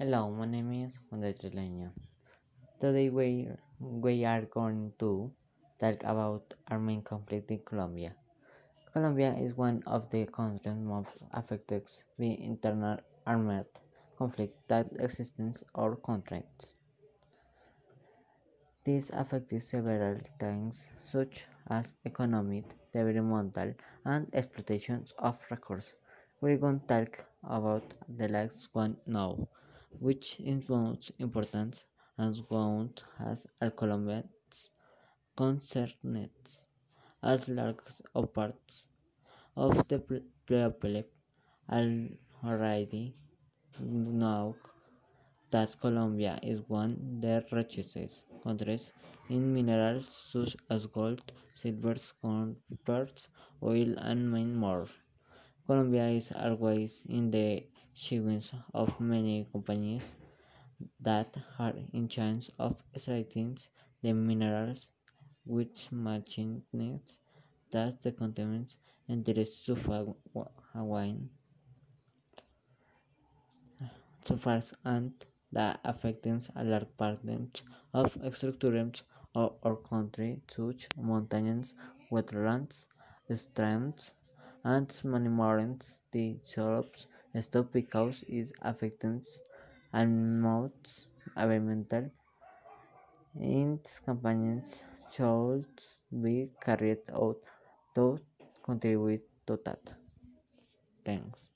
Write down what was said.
Hello, my name is Juan de Trileño. Today we, we are going to talk about armed conflict in Colombia. Colombia is one of the countries most affected by internal armed conflict that exists or contracts. This affects several things such as economic, developmental, and exploitation of resources. We're going to talk about the last one now which is most important as one has Colombians concerned as large of parts of the people already know that Colombia is one of the richest countries in minerals such as gold, silver, copper, oil, and many more. Colombia is always in the shadows of many companies that are in charge of extracting the minerals which machines that the contains and to wine suffers and that affecting a large part of structures of our country such mountains, wetlands, streams, and many more the jobs stop because it affects and most environmental its campaigns should be carried out to contribute to that. Thanks.